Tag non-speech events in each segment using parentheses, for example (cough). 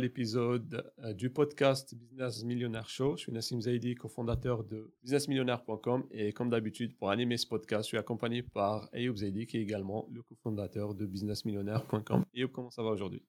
épisode euh, du podcast Business Millionaire Show. Je suis Nassim Zaidi, cofondateur de businessmillionnaire.com et comme d'habitude, pour animer ce podcast, je suis accompagné par Ayoub Zaidi qui est également le cofondateur de businessmillionnaire.com. Ayoub, comment ça va aujourd'hui?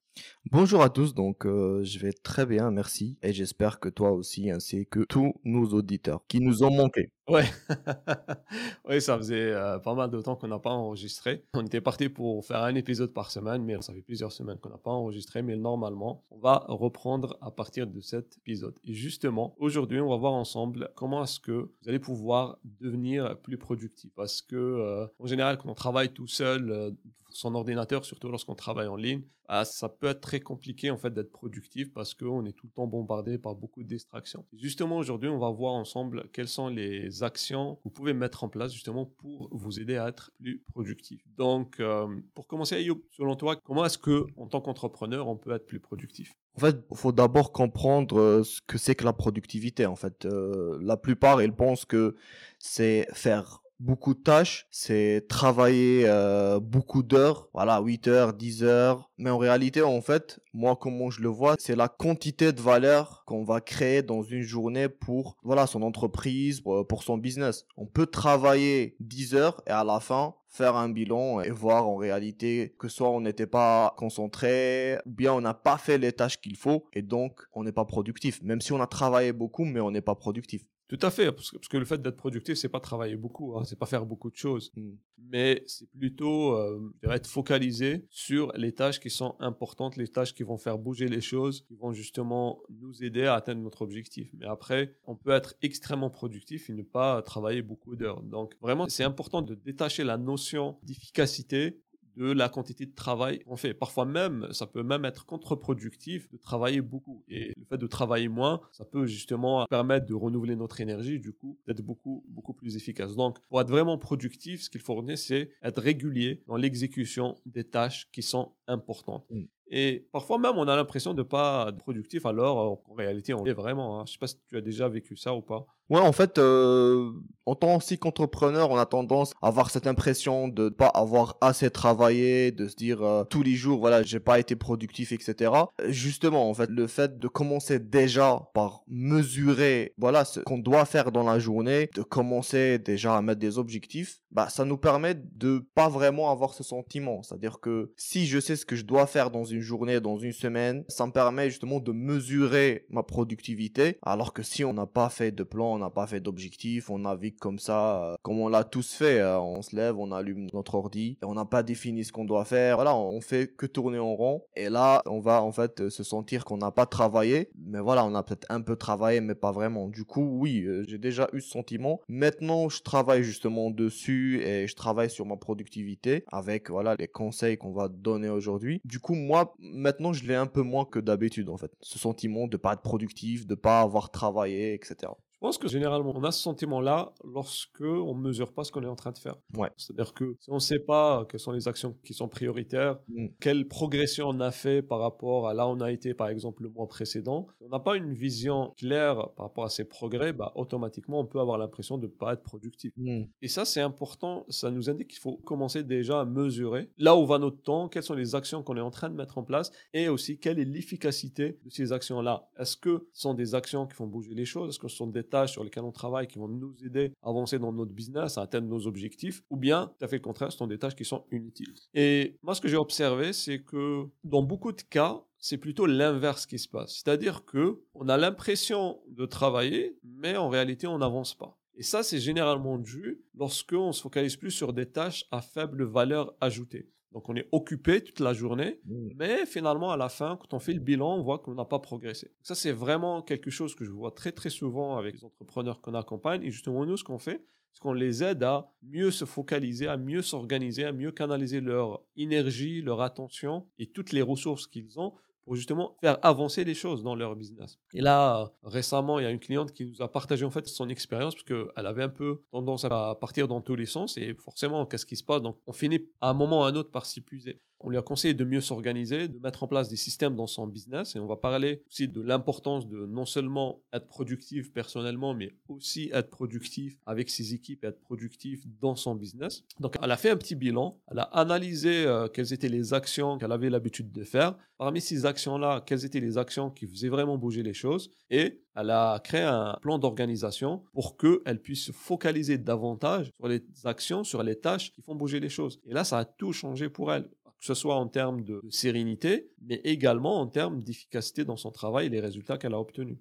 Bonjour à tous, donc euh, je vais très bien, merci et j'espère que toi aussi ainsi que tous nos auditeurs qui nous ont manqué. Ouais, (laughs) oui, ça faisait euh, pas mal de temps qu'on n'a pas enregistré. On était parti pour faire un épisode par semaine, mais ça fait plusieurs semaines qu'on n'a pas enregistré. Mais normalement, on va reprendre à partir de cet épisode. Et justement, aujourd'hui, on va voir ensemble comment est-ce que vous allez pouvoir devenir plus productif. Parce que, euh, en général, quand on travaille tout seul, euh, son ordinateur, surtout lorsqu'on travaille en ligne, bah, ça peut être très compliqué en fait d'être productif parce qu'on est tout le temps bombardé par beaucoup de distractions. justement aujourd'hui, on va voir ensemble quelles sont les actions que vous pouvez mettre en place justement pour vous aider à être plus productif. Donc, euh, pour commencer, selon toi, comment est-ce que en tant qu'entrepreneur, on peut être plus productif? En fait, il faut d'abord comprendre euh, ce que c'est que la productivité. En fait, euh, la plupart, ils pensent que c'est faire beaucoup de tâches, c'est travailler euh, beaucoup d'heures, voilà, 8 heures, 10 heures. Mais en réalité, en fait, moi, comment je le vois, c'est la quantité de valeur qu'on va créer dans une journée pour, voilà, son entreprise, pour, son business. On peut travailler 10 heures et à la fin, faire un bilan et voir en réalité que soit on n'était pas concentré, ou bien on n'a pas fait les tâches qu'il faut et donc on n'est pas productif. Même si on a travaillé beaucoup, mais on n'est pas productif. Tout à fait, parce que, le fait d'être productif, c'est pas travailler beaucoup, hein, c'est pas faire beaucoup de choses, mmh. mais c'est plutôt euh, être focalisé sur les tâches qui sont importantes, les tâches qui vont faire bouger les choses, qui vont justement nous aider à atteindre notre objectif. Mais après, on peut être extrêmement productif et ne pas travailler beaucoup d'heures. Donc vraiment, c'est important de détacher la notion d'efficacité de la quantité de travail qu'on fait. Parfois même, ça peut même être contre-productif de travailler beaucoup. Et le fait de travailler moins, ça peut justement permettre de renouveler notre énergie, du coup, d'être beaucoup, beaucoup plus efficace. Donc, pour être vraiment productif, ce qu'il faut retenir, c'est être régulier dans l'exécution des tâches qui sont importantes. Mm. Et parfois même, on a l'impression de ne pas être productif, alors en réalité, on est vraiment. Hein. Je ne sais pas si tu as déjà vécu ça ou pas. Ouais, en fait, euh, en tant qu'entrepreneur, on a tendance à avoir cette impression de ne pas avoir assez travaillé, de se dire euh, tous les jours, voilà, j'ai pas été productif, etc. Justement, en fait, le fait de commencer déjà par mesurer, voilà, ce qu'on doit faire dans la journée, de commencer déjà à mettre des objectifs, bah, ça nous permet de pas vraiment avoir ce sentiment. C'est-à-dire que si je sais ce que je dois faire dans une journée, dans une semaine, ça me permet justement de mesurer ma productivité, alors que si on n'a pas fait de plan, n'a pas fait d'objectif, on navigue comme ça, euh, comme on l'a tous fait. Euh, on se lève, on allume notre ordi, on n'a pas défini ce qu'on doit faire. Voilà, on fait que tourner en rond. Et là, on va en fait euh, se sentir qu'on n'a pas travaillé. Mais voilà, on a peut-être un peu travaillé, mais pas vraiment. Du coup, oui, j'ai déjà eu ce sentiment. Maintenant, je travaille justement dessus et je travaille sur ma productivité avec voilà les conseils qu'on va donner aujourd'hui. Du coup, moi, maintenant, je l'ai un peu moins que d'habitude en fait. Ce sentiment de pas être productif, de pas avoir travaillé, etc. Pense que généralement, on a ce sentiment-là lorsque on mesure pas ce qu'on est en train de faire. Ouais. C'est-à-dire que si on ne sait pas quelles sont les actions qui sont prioritaires, mm. quelle progression on a fait par rapport à là où on a été, par exemple, le mois précédent, si on n'a pas une vision claire par rapport à ces progrès, bah, automatiquement, on peut avoir l'impression de ne pas être productif. Mm. Et ça, c'est important. Ça nous indique qu'il faut commencer déjà à mesurer là où va notre temps, quelles sont les actions qu'on est en train de mettre en place et aussi quelle est l'efficacité de ces actions-là. Est-ce que ce sont des actions qui font bouger les choses? Est-ce que ce sont des sur lesquelles on travaille qui vont nous aider à avancer dans notre business, à atteindre nos objectifs, ou bien, tout à fait le contraire, ce sont des tâches qui sont inutiles. Et moi, ce que j'ai observé, c'est que dans beaucoup de cas, c'est plutôt l'inverse qui se passe. C'est-à-dire que on a l'impression de travailler, mais en réalité, on n'avance pas. Et ça, c'est généralement dû lorsque on se focalise plus sur des tâches à faible valeur ajoutée. Donc on est occupé toute la journée, mmh. mais finalement à la fin, quand on fait le bilan, on voit qu'on n'a pas progressé. Ça c'est vraiment quelque chose que je vois très très souvent avec les entrepreneurs qu'on accompagne. Et justement nous, ce qu'on fait, c'est qu'on les aide à mieux se focaliser, à mieux s'organiser, à mieux canaliser leur énergie, leur attention et toutes les ressources qu'ils ont pour justement faire avancer les choses dans leur business. Et là, récemment, il y a une cliente qui nous a partagé en fait son expérience parce qu'elle avait un peu tendance à partir dans tous les sens et forcément, qu'est-ce qui se passe? Donc, on finit à un moment ou à un autre par s'épuiser. On lui a conseillé de mieux s'organiser, de mettre en place des systèmes dans son business. Et on va parler aussi de l'importance de non seulement être productif personnellement, mais aussi être productif avec ses équipes être productif dans son business. Donc, elle a fait un petit bilan. Elle a analysé euh, quelles étaient les actions qu'elle avait l'habitude de faire. Parmi ces actions-là, quelles étaient les actions qui faisaient vraiment bouger les choses. Et elle a créé un plan d'organisation pour qu'elle puisse se focaliser davantage sur les actions, sur les tâches qui font bouger les choses. Et là, ça a tout changé pour elle que ce soit en termes de sérénité, mais également en termes d'efficacité dans son travail et les résultats qu'elle a obtenus.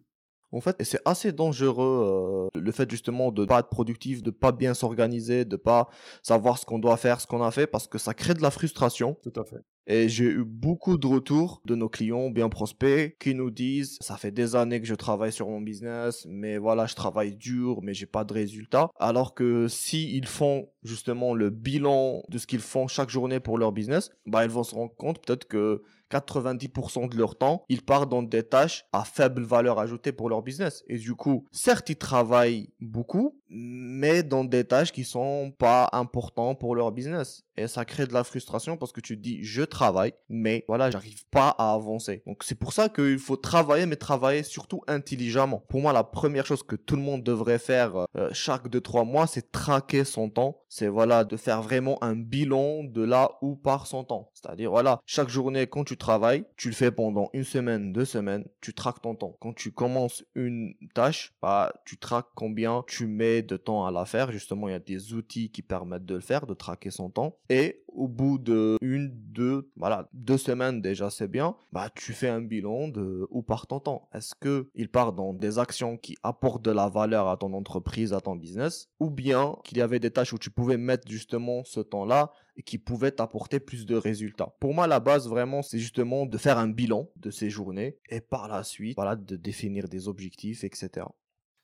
En fait, c'est assez dangereux euh, le fait justement de pas être productif, de pas bien s'organiser, de pas savoir ce qu'on doit faire, ce qu'on a fait, parce que ça crée de la frustration. Tout à fait. Et j'ai eu beaucoup de retours de nos clients bien prospects qui nous disent ça fait des années que je travaille sur mon business, mais voilà, je travaille dur, mais j'ai pas de résultats. Alors que si ils font justement le bilan de ce qu'ils font chaque journée pour leur business, bah ils vont se rendre compte peut-être que 90% de leur temps, ils partent dans des tâches à faible valeur ajoutée pour leur business. Et du coup, certes, ils travaillent beaucoup, mais dans des tâches qui sont pas importantes pour leur business. Et ça crée de la frustration parce que tu dis, je travaille, mais voilà, j'arrive pas à avancer. Donc c'est pour ça qu'il faut travailler, mais travailler surtout intelligemment. Pour moi, la première chose que tout le monde devrait faire euh, chaque 2-3 mois, c'est traquer son temps. C'est voilà, de faire vraiment un bilan de là où part son temps. C'est-à-dire, voilà, chaque journée, quand tu travailles, tu le fais pendant une semaine, deux semaines, tu traques ton temps. Quand tu commences une tâche, bah, tu traques combien tu mets de temps à la faire. Justement, il y a des outils qui permettent de le faire, de traquer son temps. Et au bout de une, deux, voilà, deux semaines déjà, c'est bien. Bah, tu fais un bilan de où part ton temps. Est-ce que il part dans des actions qui apportent de la valeur à ton entreprise, à ton business, ou bien qu'il y avait des tâches où tu pouvais mettre justement ce temps-là et qui pouvait t'apporter plus de résultats? Pour moi, la base vraiment, c'est justement de faire un bilan de ces journées et par la suite, voilà, de définir des objectifs, etc.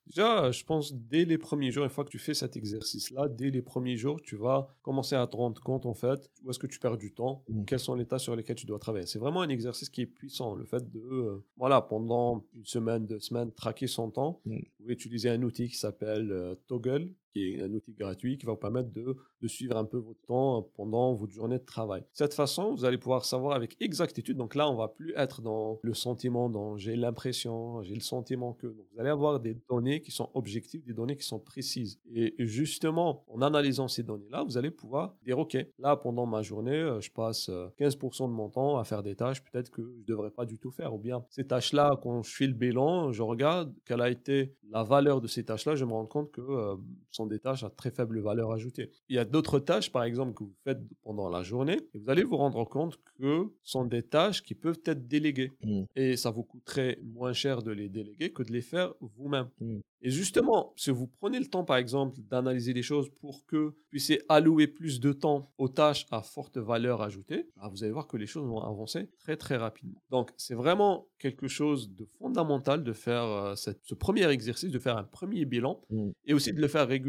Déjà, je pense dès les premiers jours, une fois que tu fais cet exercice-là, dès les premiers jours, tu vas commencer à te rendre compte en fait où est-ce que tu perds du temps, mmh. quels sont les tâches sur lesquelles tu dois travailler. C'est vraiment un exercice qui est puissant, le fait de, euh, voilà, pendant une semaine, deux semaines, traquer son temps. Mmh. Vous pouvez utiliser un outil qui s'appelle euh, Toggle, un outil gratuit qui va vous permettre de, suivre un peu votre temps pendant votre journée de travail. De cette façon, vous allez pouvoir savoir avec exactitude. Donc là, on va plus être dans le sentiment, dans j'ai l'impression, j'ai le sentiment que. Vous allez avoir des données qui sont objectives, des données qui sont précises. Et justement, en analysant ces données-là, vous allez pouvoir dire, OK, là, pendant ma journée, euh, je passe 15% euh, de mon temps à faire des tâches peut-être que je ne devrais pas du tout faire. Ou bien ces tâches-là, quand je fais le bilan, je regarde quelle a été la valeur de ces tâches-là, je me rends compte que euh, sont des tâches à très faible valeur ajoutée. Il y a d'autres tâches, par exemple, que vous faites pendant la journée, et vous allez vous rendre compte que sont des tâches qui peuvent être déléguées. Mmh. Et ça vous coûterait moins cher de les déléguer que de les faire vous-même. Mmh. Et justement, si vous prenez le temps, par exemple, d'analyser les choses pour que vous puissiez allouer plus de temps aux tâches à forte valeur ajoutée, bah, vous allez voir que les choses vont avancer très très rapidement. Donc, c'est vraiment quelque chose de fondamental de faire euh, ce premier exercice, de faire un premier bilan mmh. et aussi de le faire régulièrement.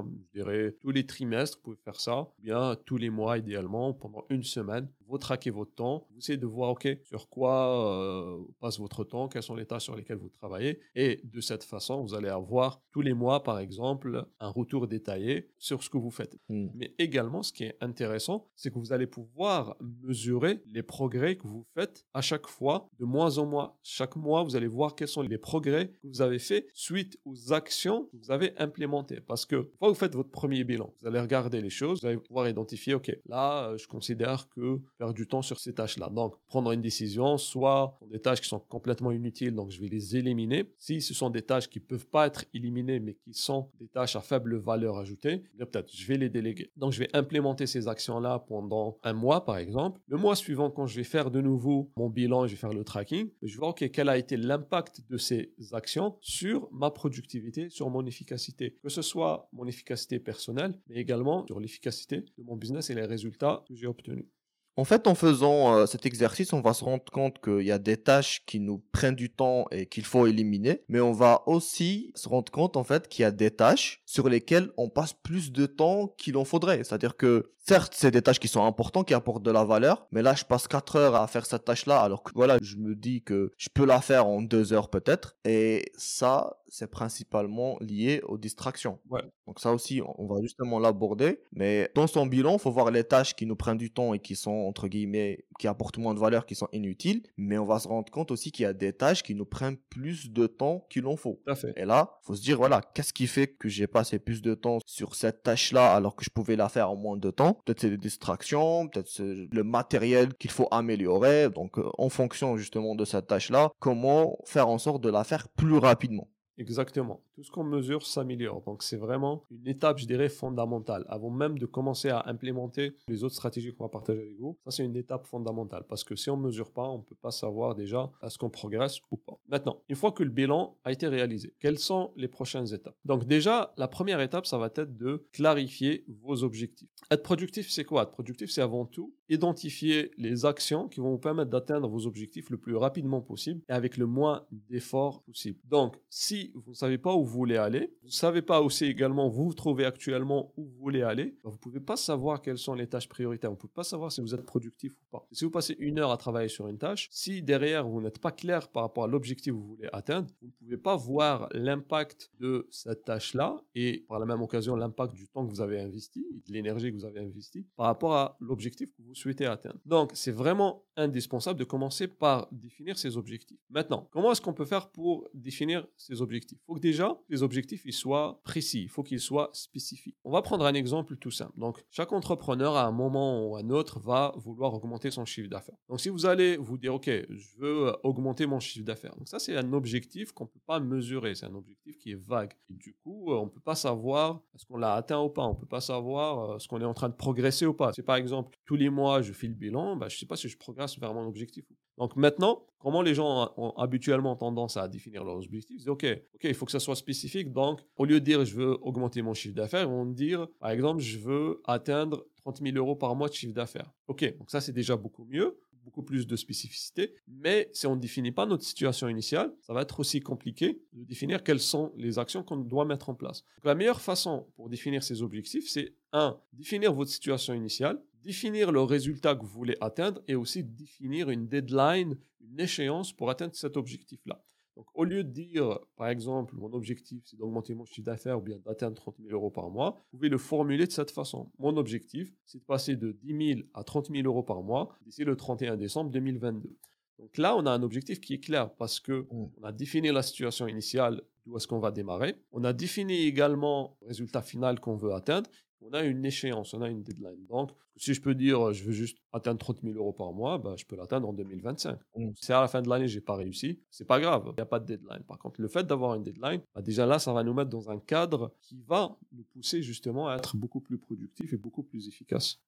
Hein. Je dirais tous les trimestres, vous pouvez faire ça, bien tous les mois idéalement, pendant une semaine. Vous traquez votre temps, vous essayez de voir, OK, sur quoi euh, passe votre temps, quelles sont les tâches sur lesquelles vous travaillez. Et de cette façon, vous allez avoir tous les mois, par exemple, un retour détaillé sur ce que vous faites. Hmm. Mais également, ce qui est intéressant, c'est que vous allez pouvoir mesurer les progrès que vous faites à chaque fois, de mois en mois. Chaque mois, vous allez voir quels sont les progrès que vous avez faits suite aux actions que vous avez implémentées. Parce que, que vous faites votre premier bilan, vous allez regarder les choses, vous allez pouvoir identifier, OK, là, euh, je considère que faire du temps sur ces tâches-là. Donc, prendre une décision, soit des tâches qui sont complètement inutiles, donc je vais les éliminer. Si ce sont des tâches qui peuvent pas être éliminés, mais qui sont des tâches à faible valeur ajoutée, peut-être je vais les déléguer. Donc je vais implémenter ces actions-là pendant un mois, par exemple. Le mois suivant, quand je vais faire de nouveau mon bilan, je vais faire le tracking, je vais voir quel a été l'impact de ces actions sur ma productivité, sur mon efficacité, que ce soit mon efficacité personnelle, mais également sur l'efficacité de mon business et les résultats que j'ai obtenus. En fait, en faisant euh, cet exercice, on va se rendre compte qu'il y a des tâches qui nous prennent du temps et qu'il faut éliminer, mais on va aussi se rendre compte en fait qu'il y a des tâches sur lesquelles on passe plus de temps qu'il en faudrait. C'est-à-dire que certes, c'est des tâches qui sont importantes, qui apportent de la valeur, mais là, je passe 4 heures à faire cette tâche-là, alors que voilà, je me dis que je peux la faire en 2 heures peut-être. Et ça, c'est principalement lié aux distractions. Donc ça aussi, on va justement l'aborder. Mais dans son bilan, il faut voir les tâches qui nous prennent du temps et qui sont, entre guillemets, qui apportent moins de valeur, qui sont inutiles. Mais on va se rendre compte aussi qu'il y a des tâches qui nous prennent plus de temps qu'il en faut. Et là, il faut se dire, voilà, qu'est-ce qui fait que j'ai passé plus de temps sur cette tâche-là alors que je pouvais la faire en moins de temps? Peut-être c'est des distractions, peut-être c'est le matériel qu'il faut améliorer. Donc, euh, en fonction justement de cette tâche-là, comment faire en sorte de la faire plus rapidement Exactement. Tout ce qu'on mesure s'améliore. Donc c'est vraiment une étape, je dirais, fondamentale. Avant même de commencer à implémenter les autres stratégies qu'on va partager avec vous, ça c'est une étape fondamentale. Parce que si on ne mesure pas, on ne peut pas savoir déjà est-ce qu'on progresse ou pas. Maintenant, une fois que le bilan a été réalisé, quelles sont les prochaines étapes? Donc déjà, la première étape, ça va être de clarifier vos objectifs. Être productif, c'est quoi? Être productif, c'est avant tout identifier les actions qui vont vous permettre d'atteindre vos objectifs le plus rapidement possible et avec le moins d'efforts possible. Donc, si vous ne savez pas où vous voulez aller, vous ne savez pas aussi également vous vous trouvez actuellement où vous voulez aller, bah, vous ne pouvez pas savoir quelles sont les tâches prioritaires. Vous ne pouvez pas savoir si vous êtes productif ou pas. si vous passez une heure à travailler sur une tâche, si derrière vous n'êtes pas clair par rapport à l'objectif que vous voulez atteindre, vous ne pouvez pas voir l'impact de cette tâche-là et par la même occasion l'impact du temps que vous avez investi, de l'énergie que vous avez investi par rapport à l'objectif que vous souhaitez atteindre. Donc c'est vraiment indispensable de commencer par définir ses objectifs. Maintenant, comment est-ce qu'on peut faire pour définir ses objectifs? Il faut que déjà les objectifs ils soient précis, il faut qu'ils soient spécifiques. On va prendre un exemple tout simple. Donc chaque entrepreneur à un moment ou à un autre va vouloir augmenter son chiffre d'affaires. Donc si vous allez vous dire OK, je veux euh, augmenter mon chiffre d'affaires. Donc ça c'est un objectif qu'on ne peut pas mesurer, c'est un objectif qui est vague. Du coup, euh, on ne peut pas savoir est-ce qu'on l'a atteint ou pas, on ne peut pas savoir euh, est-ce qu'on est en train de progresser ou pas. Si par exemple tous les mois je fais le bilan, bah, je ne sais pas si je progresse vers mon objectif. Donc maintenant, comment les gens ont habituellement tendance à définir leurs objectifs Ils disent OK, OK, il faut que ça soit spécifique. Donc, au lieu de dire je veux augmenter mon chiffre d'affaires, ils vont dire, par exemple, je veux atteindre 30 000 euros par mois de chiffre d'affaires. OK, donc ça, c'est déjà beaucoup mieux beaucoup plus de spécificité. Mais si on ne définit pas notre situation initiale, ça va être aussi compliqué de définir quelles sont les actions qu'on doit mettre en place. la meilleure façon pour définir ces objectifs, c'est un, définir votre situation initiale, définir le résultat que vous voulez atteindre et aussi définir une deadline, une échéance pour atteindre cet objectif-là. Donc, au lieu de dire, par exemple, mon objectif, c'est d'augmenter mon chiffre d'affaires ou bien d'atteindre 30 000 euros par mois, vous pouvez le formuler de cette façon. Mon objectif, c'est de passer de 10 000 à 30 000 euros par mois d'ici le 31 décembre 2022. Donc là, on a un objectif qui est clair parce que mmh. on a défini la situation initiale, d'où est-ce qu'on va démarrer. On a défini également le résultat final qu'on veut atteindre on a une échéance, on a une deadline. Donc, si je peux dire, je veux juste atteindre 30 000 euros par mois, bah, je peux l'atteindre en 2025. Si mmh. à la fin de l'année, j'ai pas réussi, c'est pas grave, il n'y a pas de deadline. Par contre, le fait d'avoir une deadline, bah, déjà là, ça va nous mettre dans un cadre qui va nous pousser justement à être beaucoup plus productif et beaucoup plus efficace.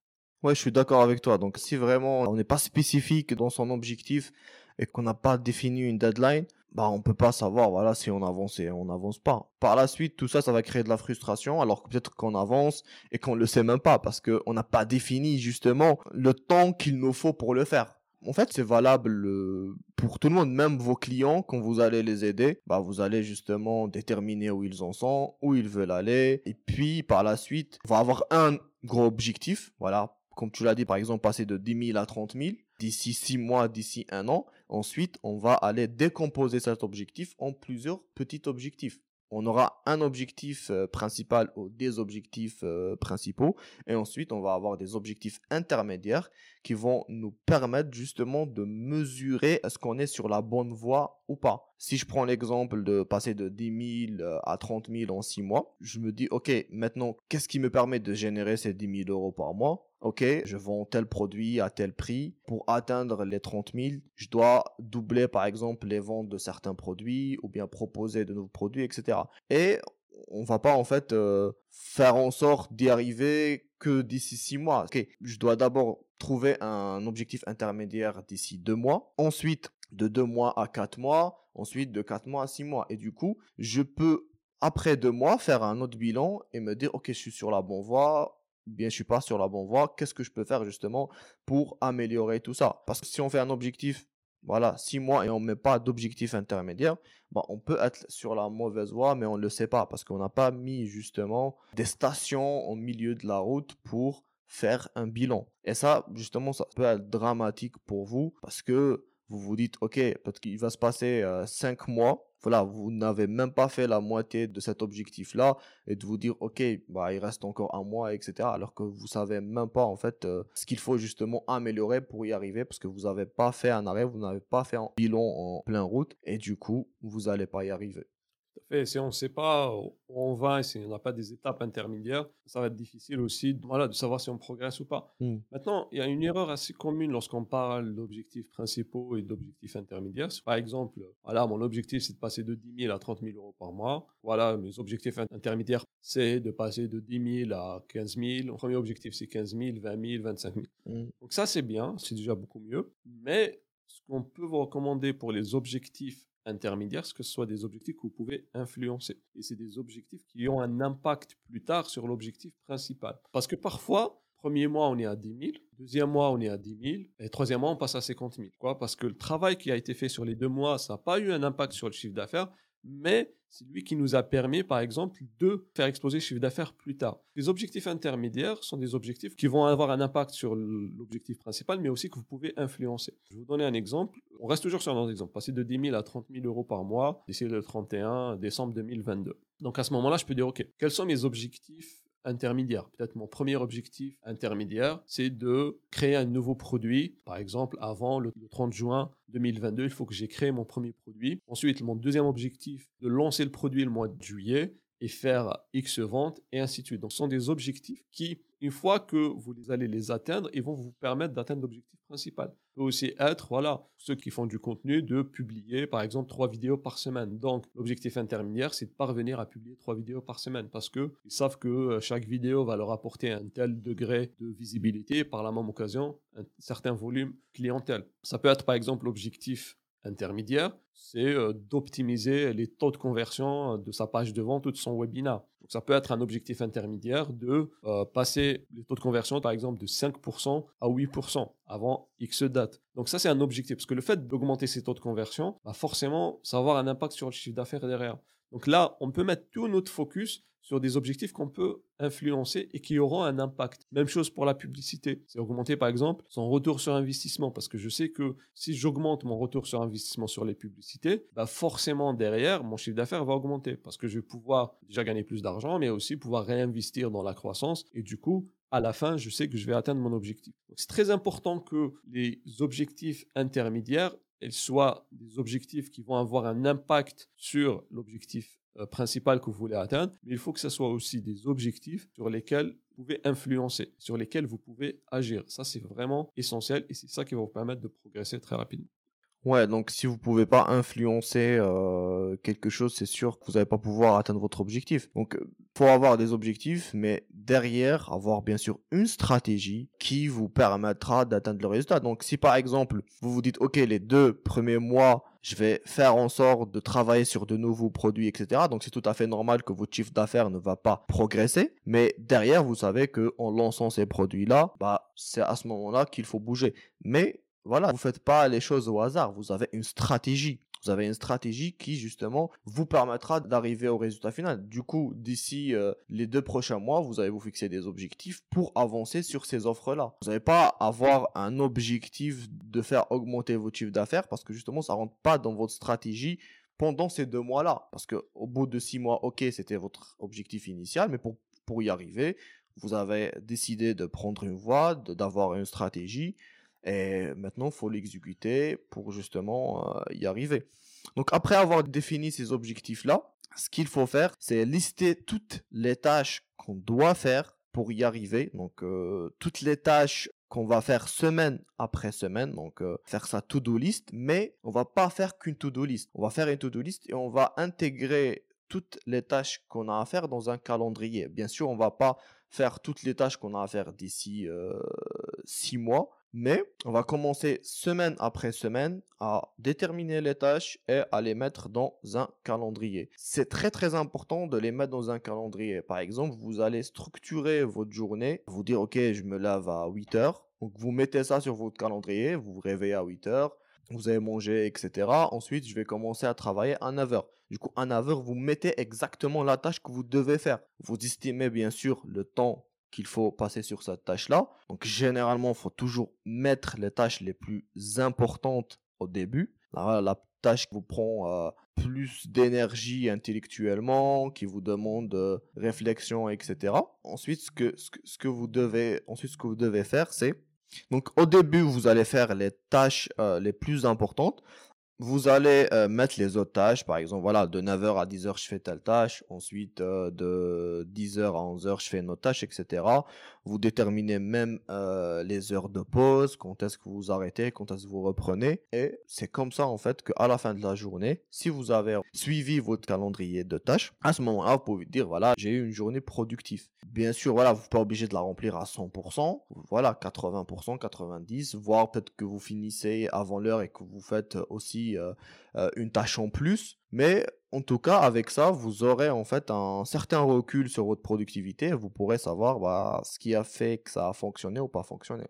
Ouais, je suis d'accord avec toi. Donc, si vraiment on n'est pas spécifique dans son objectif et qu'on n'a pas défini une deadline, bah on peut pas savoir voilà si on avance et on n'avance pas. Par la suite, tout ça, ça va créer de la frustration, alors que peut-être qu'on avance et qu'on le sait même pas parce qu'on n'a pas défini justement le temps qu'il nous faut pour le faire. En fait, c'est valable euh, pour tout le monde, même vos clients, quand vous allez les aider, bah, vous allez justement déterminer où ils en sont, où ils veulent aller. Et puis, par la suite, on va avoir un gros objectif. Voilà. Comme tu l'as dit, par exemple, passer de 10 000 à 30 000 d'ici 6 mois, d'ici un an. Ensuite, on va aller décomposer cet objectif en plusieurs petits objectifs. On aura un objectif euh, principal ou des objectifs euh, principaux et ensuite on va avoir des objectifs intermédiaires qui vont nous permettre justement de mesurer est-ce qu'on est sur la bonne voie ou pas. Si je prends l'exemple de passer de 10 000 euh, à 30 000 en 6 mois, je me dis, OK, maintenant, qu'est-ce qui me permet de générer ces 10 000 euros par mois? OK, je vends tel produit à tel prix. Pour atteindre les 30 000, je dois doubler par exemple les ventes de certains produits ou bien proposer de nouveaux produits, etc. Et on va pas en fait euh, faire en sorte d'y arriver que d'ici 6 mois. OK, je dois d'abord trouver un objectif intermédiaire d'ici 2 mois. Ensuite, de 2 mois à 4 mois ensuite de 4 mois à 6 mois. Et du coup, je peux, après 2 mois, faire un autre bilan et me dire, OK, je suis sur la bonne voie, bien je suis pas sur la bonne voie, qu'est-ce que je peux faire justement pour améliorer tout ça? Parce que si on fait un objectif, voilà, 6 mois et on ne met pas d'objectif intermédiaire, bah, on peut être sur la mauvaise voie, mais on ne le sait pas parce qu'on n'a pas mis justement des stations au milieu de la route pour faire un bilan. Et ça, justement, ça peut être dramatique pour vous parce que vous vous dites, OK, peut-être qu'il va se passer euh, cinq mois. Voilà, vous n'avez même pas fait la moitié de cet objectif-là et de vous dire, OK, bah, il reste encore un mois, etc. Alors que vous savez même pas, en fait, euh, ce qu'il faut justement améliorer pour y arriver parce que vous n'avez pas fait un arrêt, vous n'avez pas fait un bilan en plein route et du coup, vous n'allez pas y arriver. Fait, si on ne sait pas où on va et si on n'a pas des étapes intermédiaires, ça va être difficile aussi voilà, de savoir si on progresse ou pas. Mmh. Maintenant, il y a une erreur assez commune lorsqu'on parle d'objectifs principaux et d'objectifs intermédiaires. Par exemple, voilà, mon objectif, c'est de passer de 10 000 à 30 000 euros par mois. Voilà, mes objectifs intermédiaires, c'est de passer de 10 000 à 15 000. Mon premier objectif, c'est 15 000, 20 000, 25 000. Donc ça, c'est bien, c'est déjà beaucoup mieux. Mais ce qu'on peut vous recommander pour les objectifs intermédiaires, que ce soit des objectifs que vous pouvez influencer. Et c'est des objectifs qui ont un impact plus tard sur l'objectif principal. Parce que parfois, premier mois, on est à 10 000, deuxième mois, on est à 10 000, et troisième mois, on passe à 50 000. Quoi Parce que le travail qui a été fait sur les deux mois, ça n'a pas eu un impact sur le chiffre d'affaires, mais c'est lui qui nous a permis, par exemple, de faire exploser le chiffre d'affaires plus tard. Les objectifs intermédiaires sont des objectifs qui vont avoir un impact sur l'objectif principal, mais aussi que vous pouvez influencer. Je vais vous donner un exemple. On reste toujours sur un exemple. Passer de 10 000 à 30 000 euros par mois d'ici le 31 décembre 2022. Donc à ce moment-là, je peux dire, OK, quels sont mes objectifs intermédiaire. Peut-être mon premier objectif intermédiaire, c'est de créer un nouveau produit. Par exemple, avant le 30 juin 2022, il faut que j'ai créé mon premier produit. Ensuite, mon deuxième objectif, de lancer le produit le mois de juillet et faire X ventes et ainsi de suite. Donc, ce sont des objectifs qui, une fois que vous allez les atteindre, ils vont vous permettre d'atteindre l'objectif principal. Peut aussi être, voilà, ceux qui font du contenu, de publier, par exemple, trois vidéos par semaine. Donc, l'objectif intermédiaire, c'est de parvenir à publier trois vidéos par semaine parce qu'ils savent que euh, chaque vidéo va leur apporter un tel degré de visibilité par la même occasion, un certain volume clientèle. Ça peut être, par exemple, l'objectif intermédiaire, c'est euh, d'optimiser les taux de conversion de sa page de vente ou de son webinar. Donc ça peut être un objectif intermédiaire de euh, passer les taux de conversion par exemple de 5% à 8% avant X date. Donc ça c'est un objectif parce que le fait d'augmenter ces taux de conversion, va bah, forcément va avoir un impact sur le chiffre d'affaires derrière. Donc là, on peut mettre tout notre focus sur des objectifs qu'on peut influencer et qui auront un impact. Même chose pour la publicité. C'est augmenter par exemple son retour sur investissement parce que je sais que si j'augmente mon retour sur investissement sur les publicités, bah forcément derrière mon chiffre d'affaires va augmenter parce que je vais pouvoir déjà gagner plus d'argent mais aussi pouvoir réinvestir dans la croissance et du coup à la fin, je sais que je vais atteindre mon objectif. C'est très important que les objectifs intermédiaires soient des objectifs qui vont avoir un impact sur l'objectif euh, principal que vous voulez atteindre, mais il faut que ce soit aussi des objectifs sur lesquels vous pouvez influencer, sur lesquels vous pouvez agir. Ça, c'est vraiment essentiel et c'est ça qui va vous permettre de progresser très rapidement. Ouais, donc si vous pouvez pas influencer euh, quelque chose, c'est sûr que vous n'allez pas pouvoir atteindre votre objectif. Donc, faut avoir des objectifs, mais derrière, avoir bien sûr une stratégie qui vous permettra d'atteindre le résultat. Donc, si par exemple, vous vous dites, OK, les deux premiers mois, je vais faire en sorte de travailler sur de nouveaux produits, etc. Donc, c'est tout à fait normal que votre chiffre d'affaires ne va pas progresser. Mais derrière, vous savez que en lançant ces produits-là, bah, c'est à ce moment-là qu'il faut bouger. Mais voilà, vous faites pas les choses au hasard, vous avez une stratégie. Vous avez une stratégie qui justement vous permettra d'arriver au résultat final. Du coup, d'ici euh, les deux prochains mois, vous allez vous fixer des objectifs pour avancer sur ces offres-là. Vous n'allez pas avoir un objectif de faire augmenter votre chiffre d'affaires parce que justement, ça rentre pas dans votre stratégie pendant ces deux mois-là. Parce que au bout de six mois, ok, c'était votre objectif initial, mais pour, pour y arriver, vous avez décidé de prendre une voie, d'avoir une stratégie et maintenant, il faut l'exécuter pour justement euh, y arriver. Donc après avoir défini ces objectifs-là, ce qu'il faut faire, c'est lister toutes les tâches qu'on doit faire pour y arriver. Donc euh, toutes les tâches qu'on va faire semaine après semaine, donc euh, faire sa to-do list, mais on va pas faire qu'une to-do list. On va faire une to-do list et on va intégrer toutes les tâches qu'on a à faire dans un calendrier. Bien sûr, on va pas faire toutes les tâches qu'on a à faire d'ici six mois, mais on va commencer semaine après semaine à déterminer les tâches et à les mettre dans un calendrier. C'est très très important de les mettre dans un calendrier. Par exemple, vous allez structurer votre journée, vous dire ok, je me lave à 8 heures. Donc vous mettez ça sur votre calendrier, vous vous réveillez à 8 heures, vous avez mangé, etc. Ensuite, je vais commencer à travailler à 9 heures. Du coup, à 9 heures, vous mettez exactement la tâche que vous devez faire. Vous estimez bien sûr le temps qu'il faut passer sur cette tâche-là. Donc généralement, il faut toujours mettre les tâches les plus importantes au début. la tâche qui vous prend euh, plus d'énergie intellectuellement, qui vous demande euh, réflexion, etc. Ensuite, ce que, vous devez, ensuite, ce que vous devez faire, c'est donc au début, vous allez faire les tâches euh, les plus importantes. Vous allez mettre les autres tâches, par exemple, voilà, de 9h à 10h, je fais telle tâche, ensuite de 10h à 11h, je fais une autre tâche, etc. Vous déterminez même les heures de pause, quand est-ce que vous arrêtez, quand est-ce que vous reprenez. Et c'est comme ça, en fait, qu'à la fin de la journée, si vous avez suivi votre calendrier de tâches, à ce moment-là, vous pouvez dire, voilà, j'ai eu une journée productive. Bien sûr, voilà, vous n'êtes pas obligé de la remplir à 100%, voilà, 80%, 90%, voire peut-être que vous finissez avant l'heure et que vous faites aussi euh, euh, une tâche en plus. Mais en tout cas, avec ça, vous aurez en fait un certain recul sur votre productivité. vous pourrez savoir bah, ce qui a fait que ça a fonctionné ou pas fonctionné.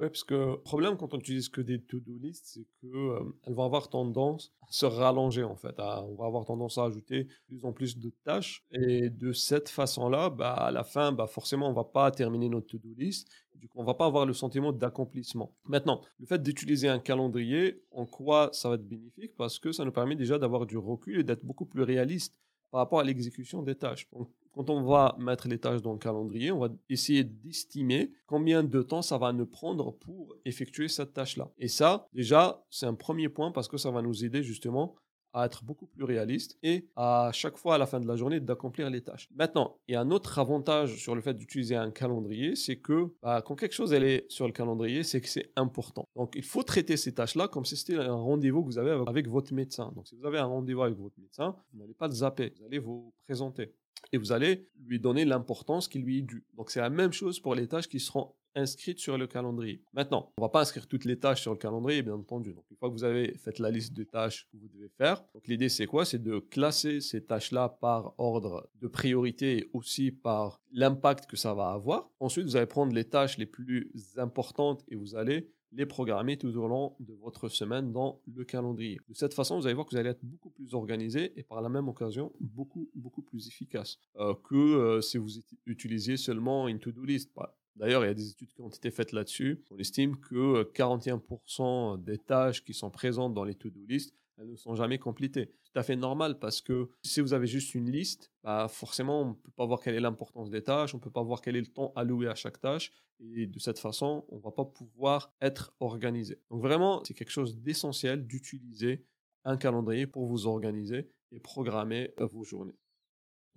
Oui, parce que le problème quand on utilise que des to-do lists, c'est qu'elles euh, vont avoir tendance à se rallonger en fait. on va avoir tendance à ajouter de plus en plus de tâches. Et de cette façon-là, bah, à la fin, bah, forcément, on ne va pas terminer notre to-do list. Du coup, on va pas avoir le sentiment d'accomplissement. Maintenant, le fait d'utiliser un calendrier, en quoi ça va être bénéfique? Parce que ça nous permet déjà d'avoir du recul et d'être beaucoup plus réaliste par rapport à l'exécution des tâches. quand on va mettre les tâches dans le calendrier, on va essayer d'estimer combien de temps ça va nous prendre pour effectuer cette tâche-là. Et ça, déjà, c'est un premier point parce que ça va nous aider justement à être beaucoup plus réaliste et à chaque fois à la fin de la journée d'accomplir les tâches. Maintenant, il y a un autre avantage sur le fait d'utiliser un calendrier, c'est que bah, quand quelque chose elle est sur le calendrier, c'est que c'est important. Donc il faut traiter ces tâches-là comme si c'était un rendez-vous que vous avez avec votre médecin. Donc si vous avez un rendez-vous avec votre médecin, vous n'allez pas le zapper, vous allez vous présenter et vous allez lui donner l'importance qui lui est due. Donc c'est la même chose pour les tâches qui seront inscrites sur le calendrier. Maintenant, on va pas inscrire toutes les tâches sur le calendrier, bien entendu. Donc, une fois que vous avez fait la liste de tâches que vous devez faire, l'idée c'est quoi? C'est de classer ces tâches-là par ordre de priorité et aussi par l'impact que ça va avoir. Ensuite, vous allez prendre les tâches les plus importantes et vous allez les programmer tout au long de votre semaine dans le calendrier. De cette façon, vous allez voir que vous allez être beaucoup plus organisé et par la même occasion beaucoup beaucoup plus efficace euh, que euh, si vous utilisiez seulement une to-do list. D'ailleurs, il y a des études qui ont été faites là-dessus. On estime que 41% euh, des tâches qui sont présentes dans les to-do list, elles ne sont jamais complétées. Tout à fait normal parce que si vous avez juste une liste, bah forcément, on ne peut pas voir quelle est l'importance des tâches, on ne peut pas voir quel est le temps alloué à chaque tâche. Et de cette façon, on ne va pas pouvoir être organisé. Donc vraiment, c'est quelque chose d'essentiel d'utiliser un calendrier pour vous organiser et programmer euh, vos journées.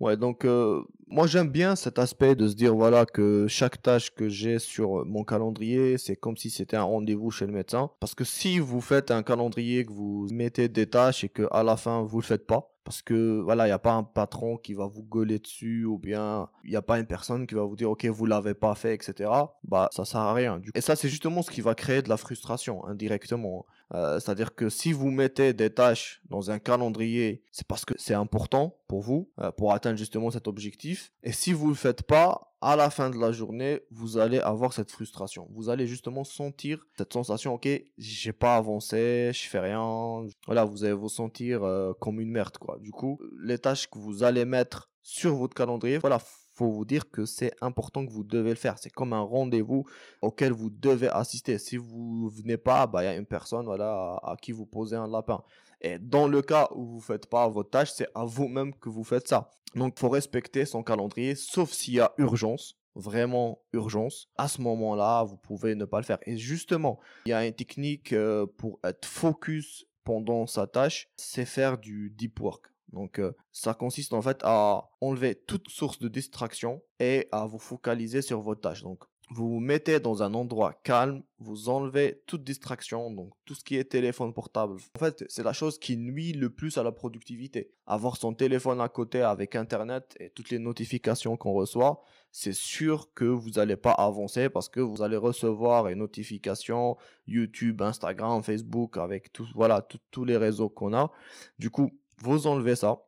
Ouais, donc euh, moi j'aime bien cet aspect de se dire voilà que chaque tâche que j'ai sur mon calendrier, c'est comme si c'était un rendez-vous chez le médecin. Parce que si vous faites un calendrier, que vous mettez des tâches et que à la fin vous le faites pas, parce que voilà, il n'y a pas un patron qui va vous gueuler dessus ou bien il n'y a pas une personne qui va vous dire ok vous l'avez pas fait, etc. Bah ça sert à rien. Et ça c'est justement ce qui va créer de la frustration indirectement. Euh, c'est-à-dire que si vous mettez des tâches dans un calendrier, c'est parce que c'est important pour vous, euh, pour atteindre justement cet objectif. Et si vous ne le faites pas, à la fin de la journée, vous allez avoir cette frustration. Vous allez justement sentir cette sensation, ok, j'ai pas avancé, je fais rien. Voilà, vous allez vous sentir euh, comme une merde, quoi. Du coup, les tâches que vous allez mettre sur votre calendrier, voilà, faut vous dire que c'est important que vous devez le faire. C'est comme un rendez-vous auquel vous devez assister. Si vous venez pas, bah, il y a une personne voilà, à, qui vous posez un lapin. Et dans le cas où vous ne faites pas votre tâche, c'est à vous-même que vous faites ça. Donc, il faut respecter son calendrier, sauf s'il y a urgence vraiment urgence, à ce moment-là, vous pouvez ne pas le faire. Et justement, il y a une technique euh, pour être focus pendant sa tâche, c'est faire du deep work. Donc, euh, ça consiste en fait à enlever toute source de distraction et à vous focaliser sur vos tâches. Donc, vous vous mettez dans un endroit calme, vous enlevez toute distraction, donc tout ce qui est téléphone portable. En fait, c'est la chose qui nuit le plus à la productivité. Avoir son téléphone à côté avec Internet et toutes les notifications qu'on reçoit, c'est sûr que vous n'allez pas avancer parce que vous allez recevoir une notification YouTube, Instagram, Facebook, avec tout, voilà, tous les réseaux qu'on a. Du coup, vous enlevez ça,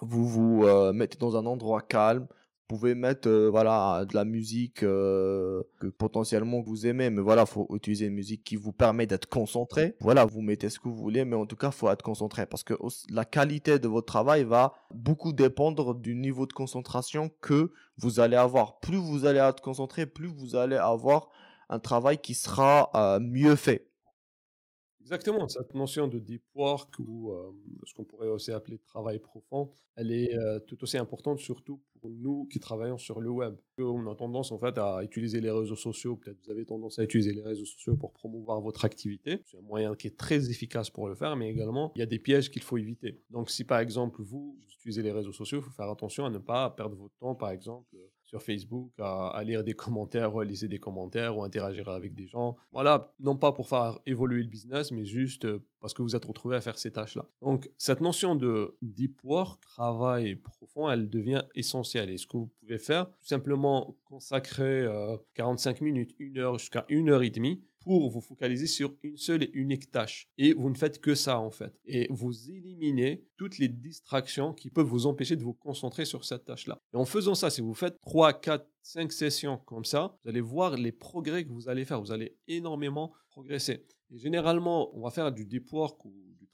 vous vous euh, mettez dans un endroit calme, pouvez mettre euh, voilà de la musique euh, que potentiellement vous aimez, mais voilà, faut utiliser une musique qui vous permet d'être concentré. Voilà, vous mettez ce que vous voulez, mais en tout cas, faut être concentré parce que la qualité de votre travail va beaucoup dépendre du niveau de concentration que vous allez avoir. Plus vous allez être concentré, plus vous allez avoir un travail qui sera euh, mieux fait. Exactement, cette notion de deep work ou euh, ce qu'on pourrait aussi appeler travail profond, elle est tout aussi importante, surtout nous qui travaillons sur le web. On a tendance en fait à utiliser les réseaux sociaux, peut-être vous avez tendance à utiliser les réseaux sociaux pour promouvoir votre activité. C'est un moyen qui est très efficace pour le faire, mais également il y a des pièges qu'il faut éviter. Donc si par exemple vous, utilisez les réseaux sociaux, il faut faire attention à ne pas perdre votre temps par exemple sur Facebook à, lire des commentaires, relire des commentaires ou interagir avec des gens. Voilà, non pas pour faire évoluer le business, mais juste parce que vous êtes retrouvé à faire ces tâches-là. Donc, cette notion de deep work, travail profond, elle devient essentielle. Et ce que vous pouvez faire, tout simplement consacrer 45 euh, minutes, une heure jusqu'à une heure et demie pour vous focaliser sur une seule et unique tâche. Et vous ne faites que ça en fait. Et vous éliminez toutes les distractions qui peuvent vous empêcher de vous concentrer sur cette tâche-là. Et en faisant ça, si vous faites 3, 4, 5 sessions comme ça, vous allez voir les progrès que vous allez faire. Vous allez énormément progresser. Et généralement, on va faire du deep work ou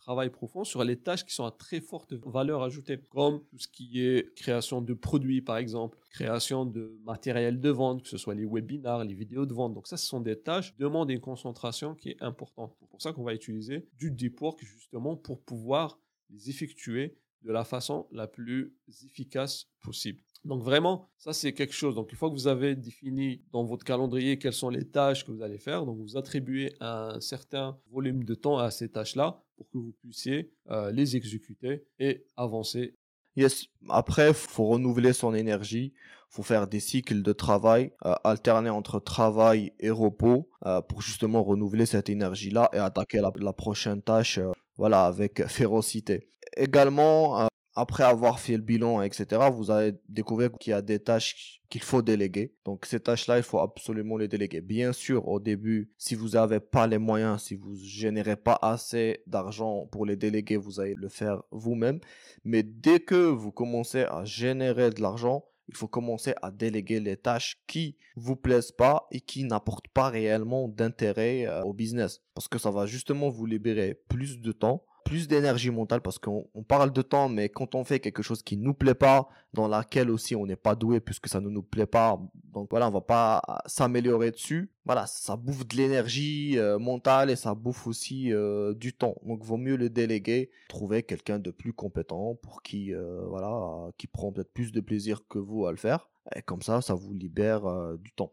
travail profond sur les tâches qui sont à très forte valeur ajoutée, comme tout ce qui est création de produits, par exemple, création de matériel de vente, que ce soit les webinars, les vidéos de vente. Donc ça, ce sont des tâches qui demandent une concentration qui est importante. C'est pour ça qu'on va utiliser du deep work justement pour pouvoir les effectuer de la façon la plus efficace possible. Donc vraiment, ça c'est quelque chose. Donc une fois que vous avez défini dans votre calendrier quelles sont les tâches que vous allez faire, donc vous attribuez un certain volume de temps à ces tâches-là pour que vous puissiez euh, les exécuter et avancer. Yes. Après, faut renouveler son énergie. Faut faire des cycles de travail, euh, alterner entre travail et repos euh, pour justement renouveler cette énergie-là et attaquer la, prochaine tâche, voilà, avec (laughs) férocité. Également, après avoir fait le bilan, etc., vous allez découvrir qu'il y a des tâches qu'il faut déléguer. Donc ces tâches-là, il faut absolument les déléguer. Bien sûr, au début, si vous n'avez pas les moyens, si vous générez pas assez d'argent pour les déléguer, vous allez le faire vous-même. Mais dès que vous commencez à générer de l'argent, il faut commencer à déléguer les tâches qui vous plaisent pas et qui n'apportent pas réellement d'intérêt euh, au business. Parce que ça va justement vous libérer plus de temps plus d'énergie mentale parce qu'on parle de temps, mais quand on fait quelque chose qui nous plaît pas, dans laquelle aussi on n'est pas doué puisque ça ne nous plaît pas, donc voilà, on va pas s'améliorer dessus. Voilà, ça bouffe de l'énergie euh, mentale et ça bouffe aussi euh, du temps. Donc vaut mieux le déléguer, trouver quelqu'un de plus compétent pour qui euh, voilà, qui prend peut-être plus de plaisir que vous à le faire. Et comme ça, ça vous libère du temps.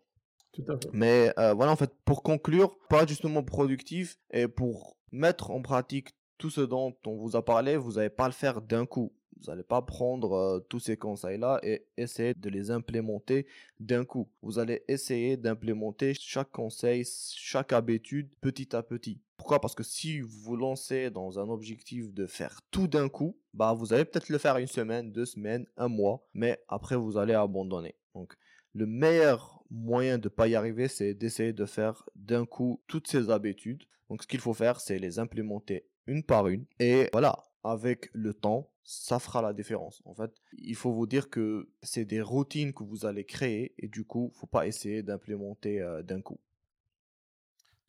Tout à fait. Mais voilà, en fait, pour conclure, pas justement productif et pour mettre en pratique tout ce dont on vous a parlé, vous n'allez pas le faire d'un coup. Vous n'allez pas prendre euh, tous ces conseils-là et essayer de les implémenter d'un coup. Vous allez essayer d'implémenter chaque conseil, chaque habitude petit à petit. Pourquoi? Parce que si vous vous lancez dans un objectif de faire tout d'un coup, bah vous allez peut-être le faire une semaine, deux semaines, un mois, mais après vous allez abandonner. Donc le meilleur moyen de pas y arriver, c'est d'essayer de faire d'un coup toutes ces habitudes. Donc ce qu'il faut faire, c'est les implémenter une par une. Et voilà, avec le temps, ça fera la différence. En fait, il faut vous dire que c'est des routines que vous allez créer et du coup, faut pas essayer d'implémenter euh, d'un coup.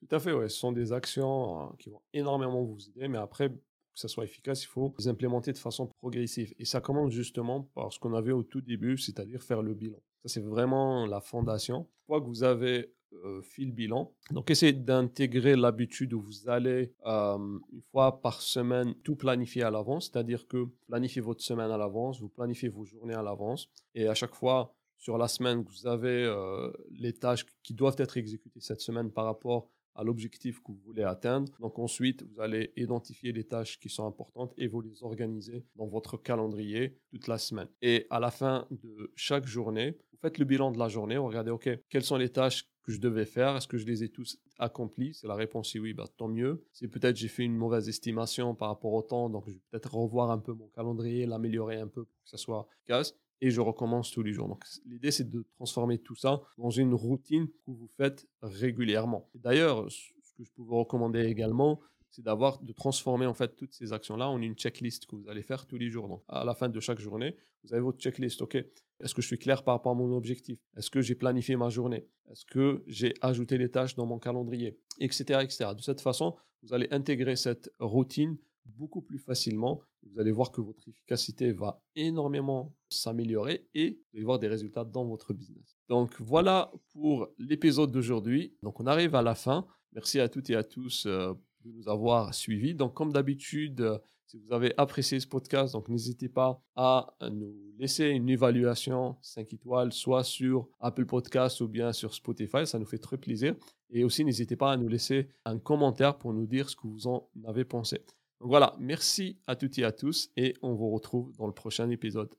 Tout à fait, ouais. Ce sont des actions hein, qui vont énormément vous aider, mais après, que ça soit efficace, il faut les implémenter de façon progressive. Et ça commence justement par ce qu'on avait au tout début, c'est-à-dire faire le bilan. Ça, c'est vraiment la fondation. Une fois que vous avez euh, fil bilan. Donc, essayez d'intégrer l'habitude où vous allez euh, une fois par semaine tout planifier à l'avance, c'est-à-dire que planifiez votre semaine à l'avance, vous planifiez vos journées à l'avance, et à chaque fois sur la semaine, vous avez euh, les tâches qui doivent être exécutées cette semaine par rapport à l'objectif que vous voulez atteindre. Donc ensuite, vous allez identifier les tâches qui sont importantes et vous les organiser dans votre calendrier toute la semaine. Et à la fin de chaque journée, vous faites le bilan de la journée, vous regardez, OK, quelles sont les tâches que je devais faire Est-ce que je les ai tous accomplis? Si la réponse est oui, bah, tant mieux. Si peut-être j'ai fait une mauvaise estimation par rapport au temps, donc je vais peut-être revoir un peu mon calendrier, l'améliorer un peu pour que ça soit efficace. Et je recommence tous les jours. Donc l'idée, c'est de transformer tout ça dans une routine que vous faites régulièrement. D'ailleurs, ce que je peux vous recommander également, c'est d'avoir, de transformer en fait toutes ces actions-là en une checklist que vous allez faire tous les jours. Donc, à la fin de chaque journée, vous avez votre checklist. OK, est-ce que je suis clair par rapport à mon objectif? Est-ce que j'ai planifié ma journée? Est-ce que j'ai ajouté les tâches dans mon calendrier? Etc. etc. De cette façon, vous allez intégrer cette routine beaucoup plus facilement. Vous allez voir que votre efficacité va énormément s'améliorer et vous allez voir des résultats dans votre business. Donc voilà pour l'épisode d'aujourd'hui. Donc on arrive à la fin. Merci à toutes et à tous euh, de nous avoir suivis. Donc comme d'habitude, euh, si vous avez apprécié ce podcast, donc n'hésitez pas à nous laisser une évaluation 5 étoiles, soit sur Apple Podcast ou bien sur Spotify. Ça nous fait très plaisir. Et aussi, n'hésitez pas à nous laisser un commentaire pour nous dire ce que vous en avez pensé. Donc voilà, merci à toutes et à tous et on vous retrouve dans le prochain épisode.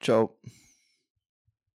Ciao.